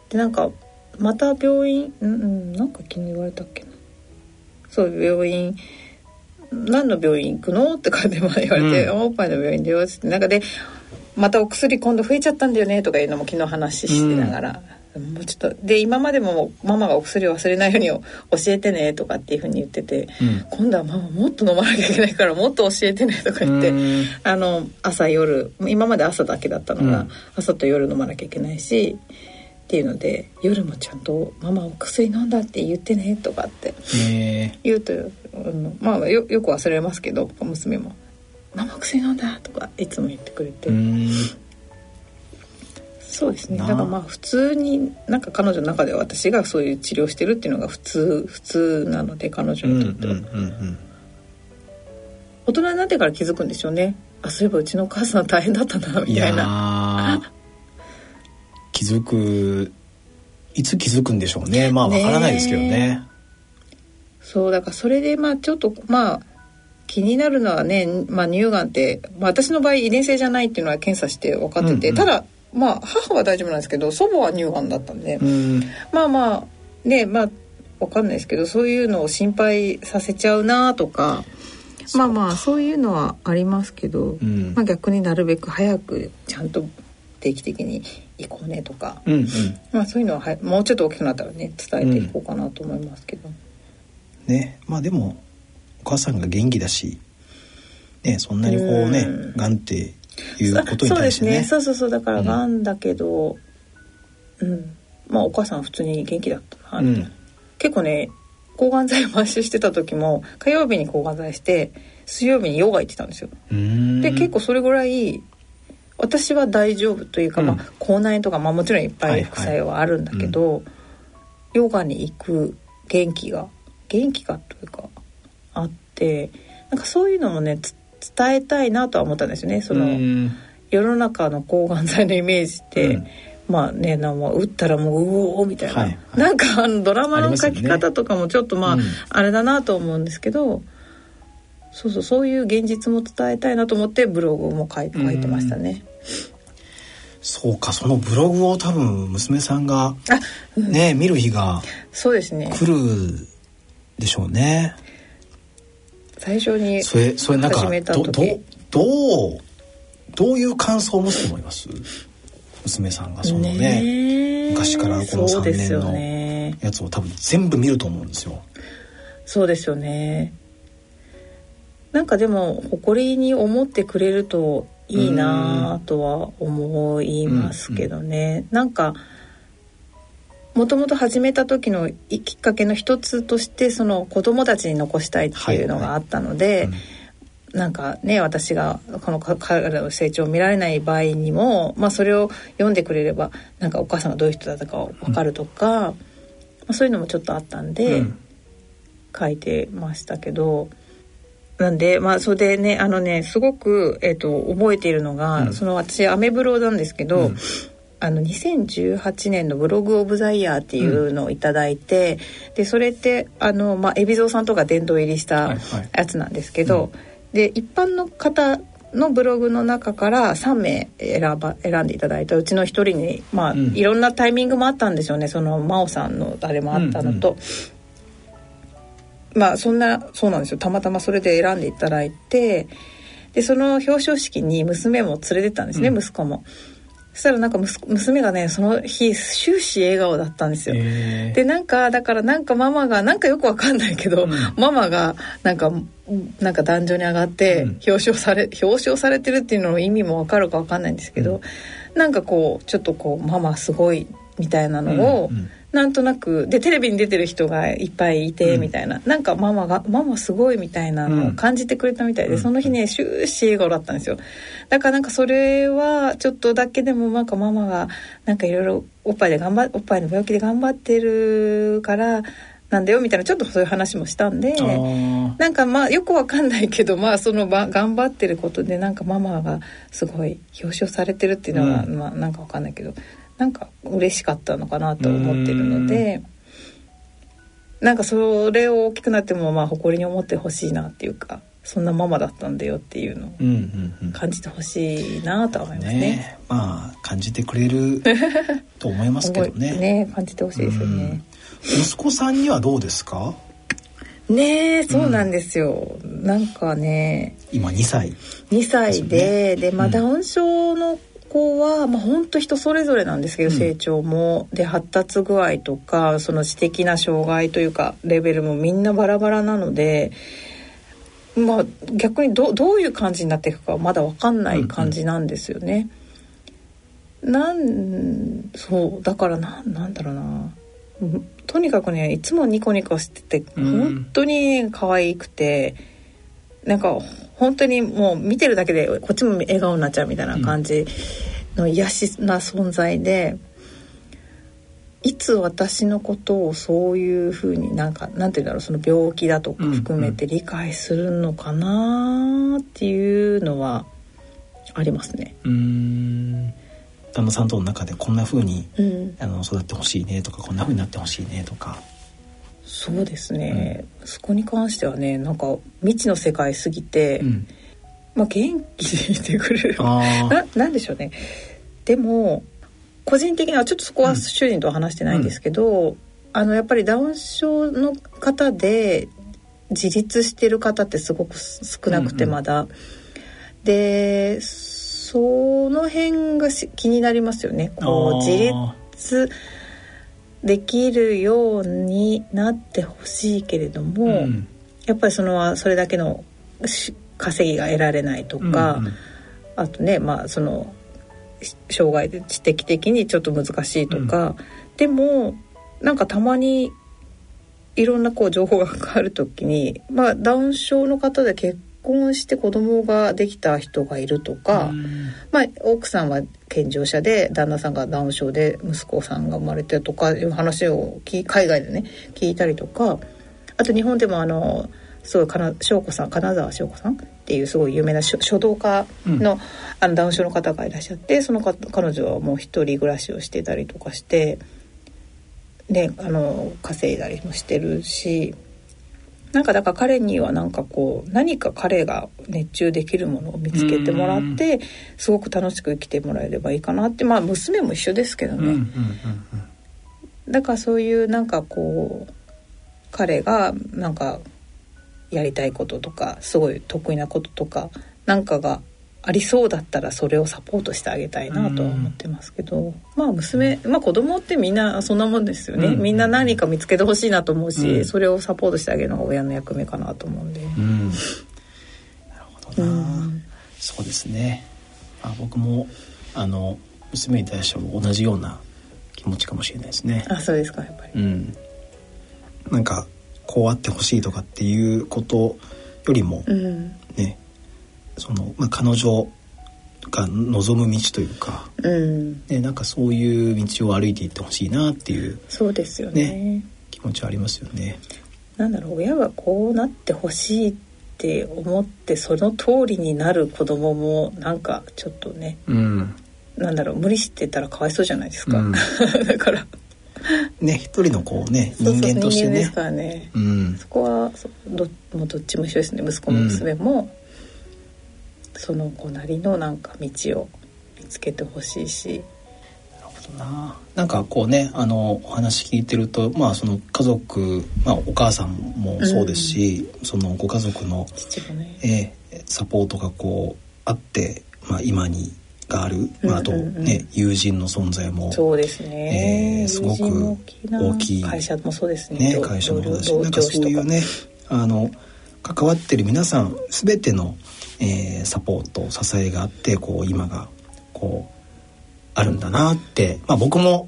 でなんかまた病院うんうん。なんか昨日言われたっけな。そう病院。何の病院行くの？って感じで言われて、うん、おっぱいの病院でよってなんかでまたお薬今度増えちゃったんだよねとかいうのも昨日話してながら、うん、もうちょっとで今までもママがお薬を忘れないように教えてねとかっていうふうに言ってて、うん、今度はママもっと飲まなきゃいけないからもっと教えてねとか言って、あの朝夜今まで朝だけだったのが、朝と夜飲まなきゃいけないし。っていうので夜もちゃんと「ママお薬飲んだって言ってね」とかって言うと、まあよよく忘れますけど娘もママ薬飲んだとかいつも言ってくれて。そうですね。だからまあ普通になんか彼女の中では私がそういう治療してるっていうのが普通普通なので彼女にとっては、大人になってから気づくんでしょうねあそういえばうちのお母さん大変だったなみたいな気づくいつ気づくんでしょうね。まあわからないですけどね。そうだからそれでまあちょっとまあ気になるのはね、まあ、乳がんって、まあ、私の場合遺伝性じゃないっていうのは検査して分かってて、うんうん、ただまあ母は大丈夫なんですけど祖母は乳がんだったんで、うん、まあまあねまあ分かんないですけどそういうのを心配させちゃうなとかまあまあそういうのはありますけど、うん、まあ、逆になるべく早くちゃんと定期的に行こうねとか、うんうん、まあ、そういうのははもうちょっと大きくなったらね伝えていこうかなと思いますけど。ね。まあでもお母さんが元気だし、ね、そんなにこうね、がん。っていうことに対してね。そうですね。そうそうそう。だからがん。だけど、うん、うん、まあお母さん普通に元気だったなうん、結構ね抗がん剤毎週してた時も火曜日に抗がん剤して水曜日にヨガ行ってたんですよ。で結構それぐらい私は大丈夫というか、うん、まあ口内とか、まあ、もちろんいっぱい副作用はあるんだけど、ヨガに行く元気が元気がというかあってなんかそういうのもね伝えたいなとは思ったんですよね。その世の中の抗がん剤のイメージって、うん、まあねなん打ったらもううおーみたいな、はいはい、なんかあのドラマの書き方とかもちょっとまあ、ね。うん、あれだなと思うんですけどそうそうそういう現実も伝えたいなと思ってブログも書い書いてましたね。そうかそのブログを多分娘さんがね、うん、見る日がそうですね。来るでしょうね。最初にそれそれなんかどどどうどういう感想を持つと思います？娘さんがそのねね昔からこの3年のやつを多分全部見ると思うんですよ。そうですよね。なんかでも誇りに思ってくれるといいなとは思いますけどね、うん。うん、なんかもともと始めた時のきっかけの一つとしてその子供たちに残したいっていうのがあったので、はい。はいうんなんかね私がこの彼らの成長を見られない場合にも、まあ、それを読んでくれればなんかお母さんがどういう人だったか分かるとか、うん、まあ、そういうのもちょっとあったんで、うん、書いてましたけどなんでまあそれでねあのねすごく、えーと、覚えているのが、うん、その私アメブロなんですけど、あの2018年のブログオブザイヤーっていうのを頂いて、うん、でそれってあのまあ海老蔵さんとか殿堂入りしたやつなんですけど、はいはいうん、で一般の方のブログの中から3名選ば選んでいただいた。うちの1人にまあ、うん、いろんなタイミングもあったんでしょうね。その真央さんのあれもあったのと。うんうんまあそんなそうなんですよ。たまたまそれで選んでいただいてでその表彰式に娘も連れてったんですね、うん、息子も。そしたらなんか娘がねその日終始笑顔だったんですよ。えー、でなんかだからなんかママがなんかよくわかんないけど、うん、ママがなんかなんか壇上に上がって表彰され、うん、表彰されてるっていうのの意味もわかるかわかんないんですけど、うん、なんかこうちょっとこうママすごいみたいなのを、うんうんなんとなくでテレビに出てる人がいっぱいいて、みたいな。なんかママがママすごいみたいなのを感じてくれたみたいで、その日ね終始笑顔だったんですよ。だからなんかそれはちょっとだけでもなんかママがなんかいろいろおっぱいで頑張おっぱいの病気で頑張ってるからなんだよみたいなちょっとそういう話もしたんでなんかまあよくわかんないけどまあそのば頑張ってることでなんかママがすごい表彰されてるっていうのは、うん、まあなんかわかんないけどなんか嬉しかったのかなと思ってるのでなんかそれを大きくなってもまあ誇りに思ってほしいなっていうかそんなママだったんだよっていうのを感じてほしいなとは思いますね。ね、まあ感じてくれると思いますけどね。ね感じてほしいですよね。息子さんにはどうですか？ねそうなんですよ、うん、なんかね今2歳。2歳で、ね、でまあ、ダウン症の子は、まあ、本当人それぞれなんですけど、成長もで発達具合とかその知的な障害というかレベルもみんなバラバラなので。まあ、逆にどどういう感じになっていくかまだ分かんない感じなんですよね。うんうん、なんそうだからななんだろうなとにかくねいつもニコニコしてて本当に可愛くて、うん、なんか本当にもう見てるだけでこっちも笑顔になっちゃうみたいな感じの癒しな存在で、いつ私のことをそういうふうになんかなんて言うんだろうその病気だとか含めて理解するのかなっていうのはありますね。うん旦那さんとの中でこんなふうに、うん、あの育ってほしいねとかこんなふうになってほしいねとか。そうですね、うん、そこに関してはねなんか未知の世界すぎて、うん、まあ元気でいてくれる。ななんでしょうね。でも個人的にはちょっとそこは主人とは話してないんですけど、うん、あのやっぱりダウン症の方で自立してる方ってすごく少なくてまだ、うん。うん、でその辺が気になりますよね。こう自立できるようになってほしいけれども、うん、やっぱりそのそれだけの稼ぎが得られないとか、うんうん、あとねまあその障害で知的的にちょっと難しいとか、うん、でもなんかたまにいろんなこう情報が変わる時に、まあ、ダウン症の方で結婚して子供ができた人がいるとか、まあ、奥さんは健常者で旦那さんがダウン症で息子さんが生まれてとかいう話を海外でね聞いたりとかあと日本でもあのすごい翔子さん金沢翔子さんっていうすごい有名な書道家のうん、あのダウン症の方がいらっしゃってその彼女はもう一人暮らしをしてたりとかして、ね、あの稼いだりもしてるし。なんかだから彼にはなんかこう何か彼が熱中できるものを見つけてもらってすごく楽しく生きてもらえればいいかなってまあ娘も一緒ですけどね。だからそういうなんかこう彼がなんかやりたいこととかすごい得意なこととかなんかがありそうだったらそれをサポートしてあげたいなとは思ってますけど、まあ娘まあ子供ってみんなそんなもんですよね、みんな何か見つけてほしいなと思うし、それをサポートしてあげるのが親の役目かなと思うんで。なるほどな、そうですね。あ僕もあの娘に対しても同じような気持ちかもしれないですね。あそうですかやっぱり。うん、なんかこうあってほしいとかっていうことよりも、うん、ねその、まあ、彼女が望む道というか、うん、ね、なんかそういう道を歩いていってほしいなっていう、そうですよね、ね、気持ちはありますよね。なんだろう親がこうなってほしいって思ってその通りになる子供もなんかちょっとね、うん、なんだろう無理してたらかわいそうじゃないですか、うん、だから。ね一人のこうね人間としてね。ですからね、うん、そこはどもうどっちも一緒ですね。息子も娘も、その子なりのなんか道を見つけてほしいし。なな。んかこうねあのお話聞いてるとまあその家族、まあ、お母さんもそうですし、うん、そのご家族の、ね、えー、サポートがこうあって、まあ、今にがある、まあ、あとね、うん。うんうん、友人の存在もそうですね、えー、すごく大きい会社もそうですね、ね、会社もそうだしなんかそういうねあの関わってる皆さん全ての、えー、サポート支えがあってこう今がこうあるんだなって、まあ、僕も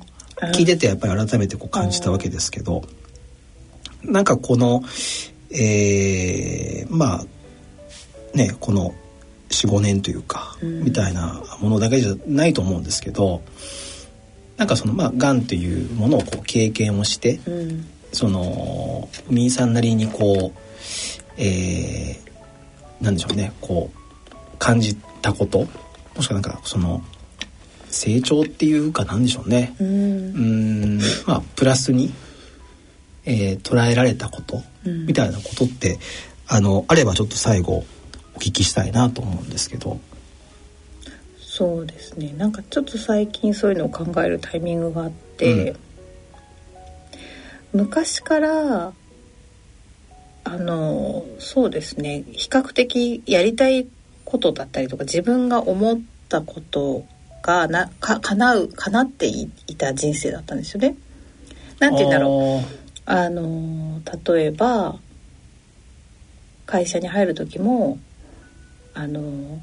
聞いててやっぱり改めてこう感じたわけですけどなんかこのえー、まあねこの45年というか、みたいなものだけじゃないと思うんですけどなんかそのまあがんというものをこう経験をして、うん、そのみーさんなりにこうえー、なんでしょうね。こう感じたこと。もしくはなんかその成長っていうかなんでしょうね。うん。まあプラスに、えー、捉えられたこと。みたいなことってあのあればちょっと最後お聞きしたいなと思うんですけど。そうですね。なんかちょっと最近そういうのを考えるタイミングがあって、うん、昔からあのそうですね。比較的やりたいことだったりとか自分が思ったことがなか叶う叶っていた人生だったんですよね。なんて言うんだろう。あの例えば会社に入る時もあの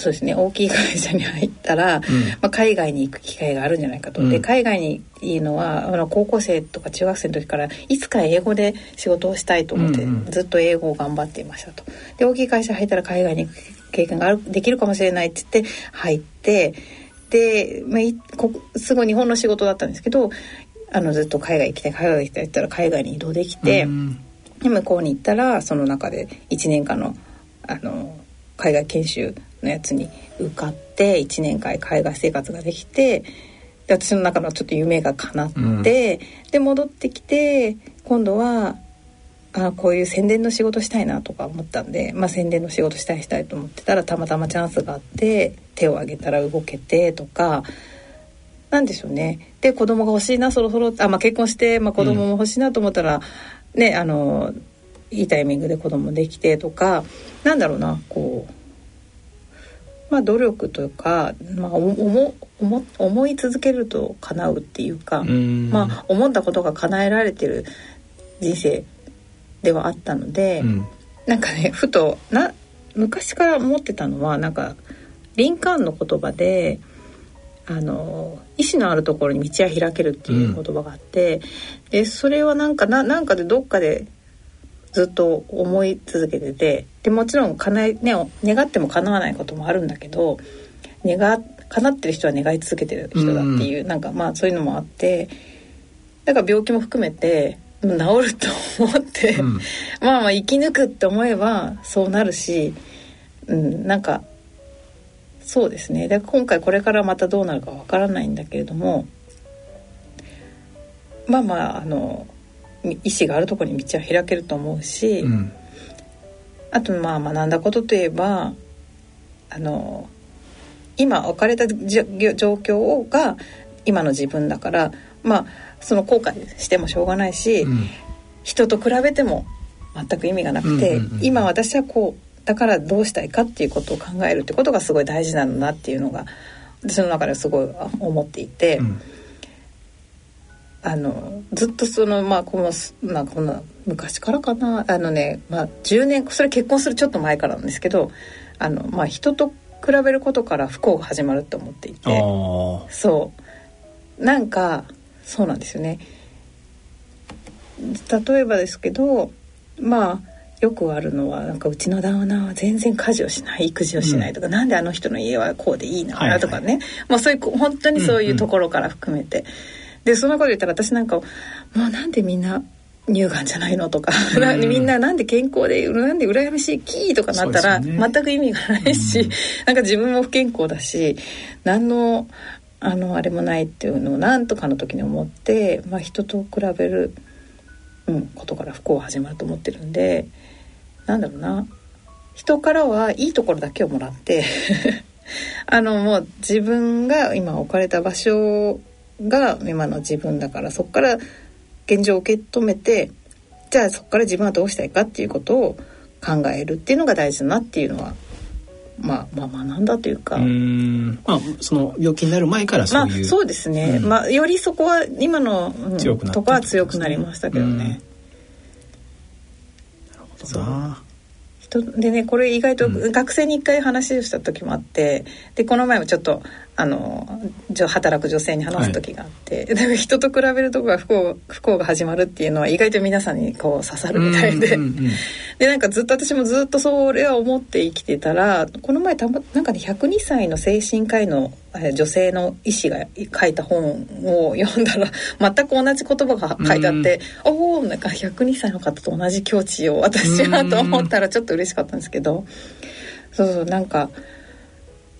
そうですね。大きい会社に入ったら、うん、まあ、海外に行く機会があるんじゃないかと。うん、で海外にいいのはあの高校生とか中学生の時からいつか英語で仕事をしたいと思って、うんうん、ずっと英語を頑張っていましたと。で大きい会社入ったら海外に行く経験があるできるかもしれないって言って入ってで、まあ、こすぐ日本の仕事だったんですけどあのずっと海外行きたい海外行きたいって言ったら海外に移動できて、で向こうに行ったらその中で1年間のあの海外研修のやつに受かって1年間海外生活ができてで私の中のちょっと夢が叶って、うん、で戻ってきて今度はあこういう宣伝の仕事したいなとか思ったんで、まあ、宣伝の仕事したいしたいと思ってたらたまたまチャンスがあって手を挙げたら動けてとかなんでしょうね。で子供が欲しいなそろそろあ、まあ、結婚して、まあ、子供も欲しいなと思ったら、うん、ねあのいいタイミングで子供できてとかなんだろうなこうまあ、努力というか、まあ、思思思い続けると叶うっていうかまあ、思ったことが叶えられてる人生ではあったので、うん、なんかねふとな昔から思ってたのはなんかリンカーンの言葉であの意志のあるところに道は開けるっていう言葉があって、うん、でそれはなんかななんかでどっかでずっと思い続けててでもちろん叶え、ね、願っても叶わないこともあるんだけど願叶ってる人は願い続けてる人だっていう、うん、なんかまあそういうのもあってだから病気も含めて治ると思って、うん、まあまあ生き抜くって思えばそうなるし、うん、なんかそうですね。で今回これからまたどうなるかわからないんだけれどもまあまああの意思があるところに道は開けると思うし、うん、あとまあ学んだことといえばあの今置かれた状況が今の自分だからまあその後悔してもしょうがないし、うん、人と比べても全く意味がなくて、うんうんうん、今私はこうだからどうしたいかっていうことを考えるってことがすごい大事なんだなっていうのが私の中ですごい思っていて。うんあのずっとそのまあこのまあこの昔からかな？あのねまあ10年それ結婚するちょっと前からなんですけどあのまあ人と比べることから不幸が始まると思っていて。そう。なんかそうなんですよね。例えばですけどまあよくあるのはなんかうちの旦那は全然家事をしない育児をしないとか、うん、なんであの人の家はこうでいいなとかね、はいはい、まあ、そういう本当にそういうところから含めて、うんうん、でそのこと言ったら私なんかもうなんでみんな乳がんじゃないのとか、うん、みんななんで健康でなんで羨ましいキーとかなったら、全く意味がないし、うん、なんか自分も不健康だし何のあのあれもないっていうのを何とかの時に思って、まあ、人と比べる、うん、ことから不幸は始まると思ってるんでなんだろうな。人からはいいところだけをもらって あのもう自分が今置かれた場所が今の自分だからそこから現状を受け止めてじゃあそこから自分はどうしたいかっていうことを考えるっていうのが大事だなっていうのはまあまあ学んだというか。まあその病気になる前からそういう、まあ、そうですね、うん、まあよりそこは今の、うん、とこは強くなりましたけどね。なるほどな。でねこれ意外と学生に一回話をした時もあって、うん、でこの前もちょっとあの働く女性に話す時があって、はい、人と比べるとこが不幸不幸が始まるっていうのは意外と皆さんにこう刺さるみたいで、うんうんうん、でなんかずっと私もずっとそれは思って生きてたらこの前たまなんかね102歳の精神科医の女性の医師が書いた本を読んだら 全く同じ言葉が書いてあって「うん、おおんか102歳の方と同じ境地を私は」と思ったらちょっと嬉しかったんですけど。そうそうなんか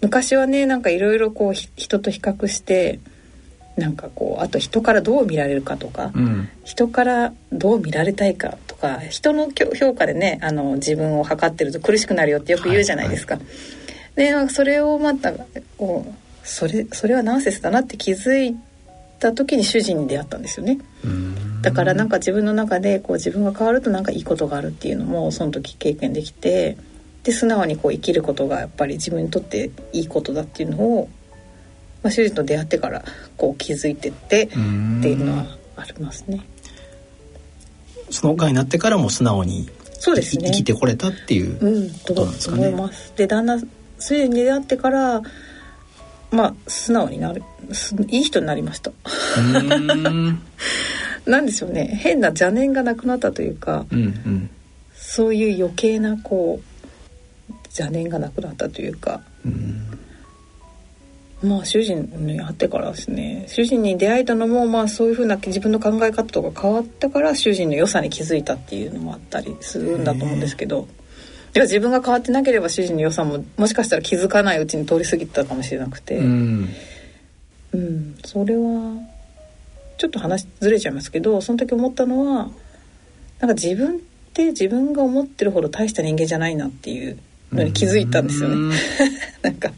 昔はねなんかいろいろこう人と比較してなんかこうあと人からどう見られるかとか、うん、人からどう見られたいかとか人の評価でねあの自分を測ってると苦しくなるよってよく言うじゃないですか。はいはい、でそれをまたこうそれそれはナンセンスだなって気づいた時に主人に出会ったんですよね。だからなんか自分の中でこう自分が変わるとなんかいいことがあるっていうのもその時経験できて。で素直にこう生きることがやっぱり自分にとっていいことだっていうのを、まあ、主人と出会ってからこう気づいてってっていうのはありますね。そのがになってからも素直にそうですね生きてこれたっていうことなんですかね。うん、思いますで旦那主人に出会ってからまあ素直になるいい人になりました。なんでしょうね変な邪念がなくなったというか、うんうん、そういう余計なこう邪念がなくなったというか、うん、まあ主人に会ってからですね。主人に出会えたのもまあそういうふうな自分の考え方とか変わったから主人の良さに気づいたっていうのもあったりするんだと思うんですけど。では自分が変わってなければ主人の良さももしかしたら気づかないうちに通り過ぎたかもしれなくて、うん、うん、それはちょっと話ずれちゃいますけどその時思ったのはなんか自分って自分が思ってるほど大した人間じゃないなっていうのに気づいたんですよね。なんか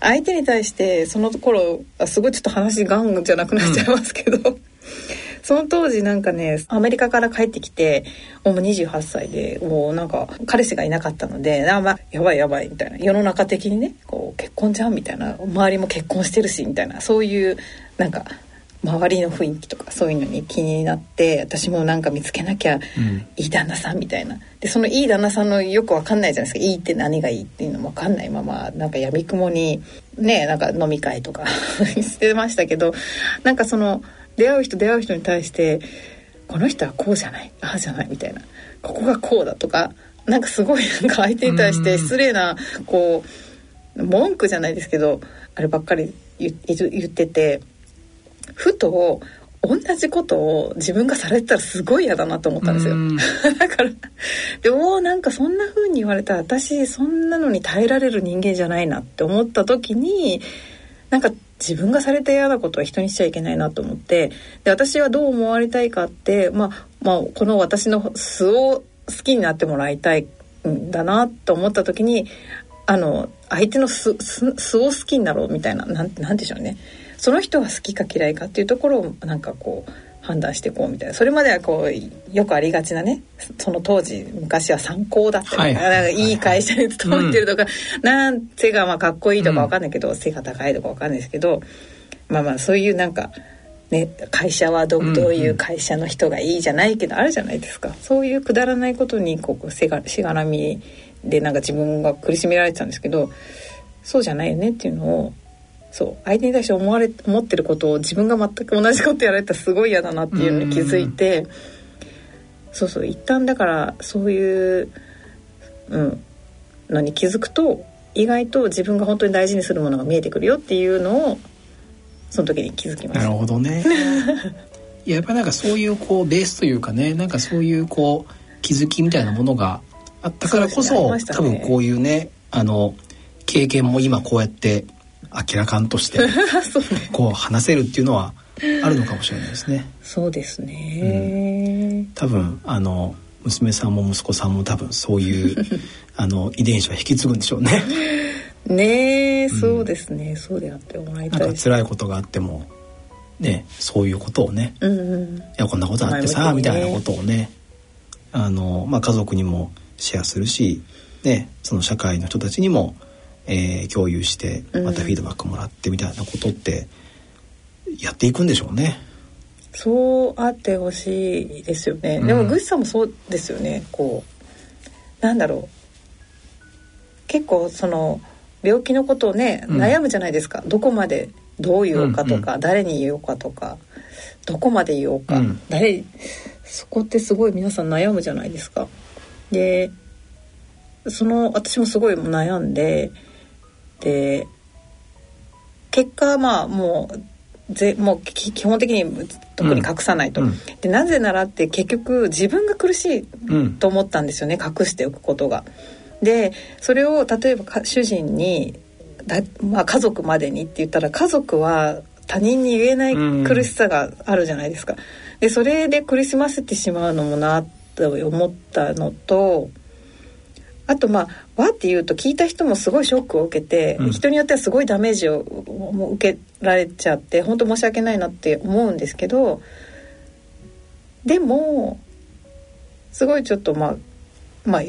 相手に対してその頃すごいちょっと話ガンじゃなくなっちゃいますけど、うん、その当時なんかねアメリカから帰ってきてもう28歳でもうなんか彼氏がいなかったのであ、まあ、やばいやばいみたいな。世の中的にねこう結婚じゃんみたいな。周りも結婚してるしみたいな。そういうなんか周りの雰囲気とかそういうのに気になって私もなんか見つけなきゃいい旦那さんみたいな。でそのいい旦那さんのよくわかんないじゃないですか。いいって何がいいっていうのもわかんないままなんかやみくもにねなんか飲み会とか してましたけどなんかその出会う人出会う人に対してこの人はこうじゃないああじゃないみたいな。ここがこうだとかなんかすごいなんか相手に対して失礼なこう文句じゃないですけどあればっかり言ってて。ふと同じことを自分がされてたらすごい嫌だなと思ったんですよ。だからでおなんかそんな風に言われたら私そんなのに耐えられる人間じゃないなって思った時になんか自分がされて嫌なことは人にしちゃいけないなと思ってで私はどう思われたいかって、まあ、まあこの私の素を好きになってもらいたいんだなと思った時にあの相手の素素を好きになろうみたいななんなんでしょうね。その人が好きか嫌いかっていうところをなんかこう判断していこうみたいな。それまではこうよくありがちなねその当時昔は参考だったりとか,、はいいい会社に勤めてるとか、うん、なん背がまあかっこいいとかわかんないけど、うん、背が高いとかわかんないですけどまあまあそういうなんか。ね、会社はどどういう会社の人がいいじゃないけど、あるじゃないですか。そういうくだらないことにこうせがしがらみでなんか自分が苦しめられてたんですけどそうじゃないよねっていうのをそう。相手に対して思われ思ってることを自分が全く同じことやられたらすごい嫌だなっていうのに気づいてそうそう。一旦だからそういううん。のに気づくと意外と自分が本当に大事にするものが見えてくるよっていうのをその時に気づきましたなるほどね。い ややっぱなんかそういうこうベースというかねなんかそういうこう気づきみたいなものがあったからこそ、ね。ね、多分こういうねあの経験も今こうやって明らかんとして こう話せるっていうのはあるのかもしれないですね。そうですね、うん、多分あの娘さんも息子さんも多分そういう あの遺伝子は引き継ぐんでしょうね。ねえ、そうですね、そうであってもらいたい。なんか辛いことがあってもねそういうことをね、うんうん、いやこんなことあってさ、ね、みたいなことをね。あの、まあ、家族にもシェアするし、ね、その社会の人たちにも、えー、共有してまたフィードバックもらってみたいなことってやっていくんでしょうね。そうあってほしいですよね。でもグッさんもそうですよね。こうなんだろう結構その病気のことをね、悩むじゃないですか。どこまでどう言おうかとか、うんうん、誰に言おうかとかどこまで言おうか、うん、誰そこってすごい皆さん悩むじゃないですか。でその私もすごい悩んでで結果まあもうぜもう基本的に特に隠さないと、うん、でなぜならって結局自分が苦しいと思ったんですよね、隠しておくことが。でそれを例えば主人にだ、まあ、家族までにって言ったら家族は他人に言えない苦しさがあるじゃないですか。でそれで苦しませてしまうのもなと思ったのとあとまあわって言うと聞いた人もすごいショックを受けて、うん、人によってはすごいダメージを受けられちゃって本当申し訳ないなって思うんですけどでもすごいちょっとまあまあ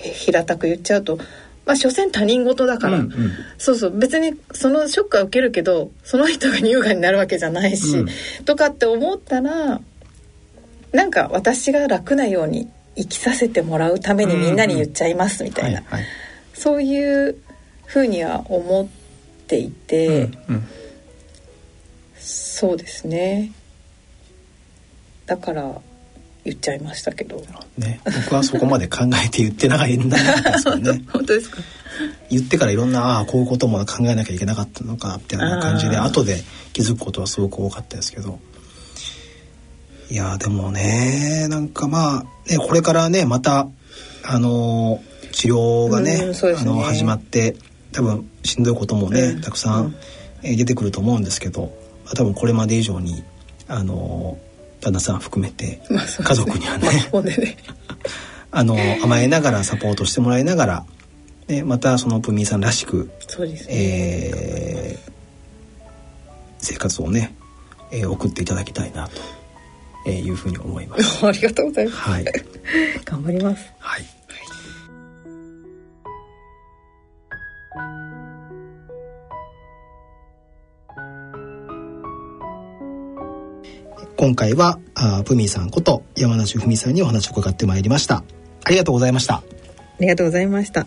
平たく言っちゃうとまあ所詮他人事だから、うんうん、そうそう。別にそのショックは受けるけどその人が乳がんになるわけじゃないし、うん、とかって思ったらなんか私が楽なように生きさせてもらうためにみんなに言っちゃいますみたいな、そういうふうには思っていて、うんうん、そうですねだから言っちゃいましたけど。ね、僕はそこまで考えて言ってないんだですよね。本当ですか？言ってからいろんなああこういうことも考えなきゃいけなかったのかみたいな感じで後で気づくことはすごく多かったですけど。いやでもねなんかまあねこれからねまたあの治療がねね、あの始まって多分しんどいこともね、うん、たくさん、うん、出てくると思うんですけど多分これまで以上にあの旦那さん含めて、まあね、家族にはねね、あの甘えながらサポートしてもらいながら、ね、またそのプミーさんらしくね、えー、生活をね、えー、送っていただきたいなと、えー、いうふうに思います。ありがとうございます。はい、頑張ります。はい今回はあプミさんこと山梨文さんにお話を伺ってまいりましたありがとうございましたありがとうございました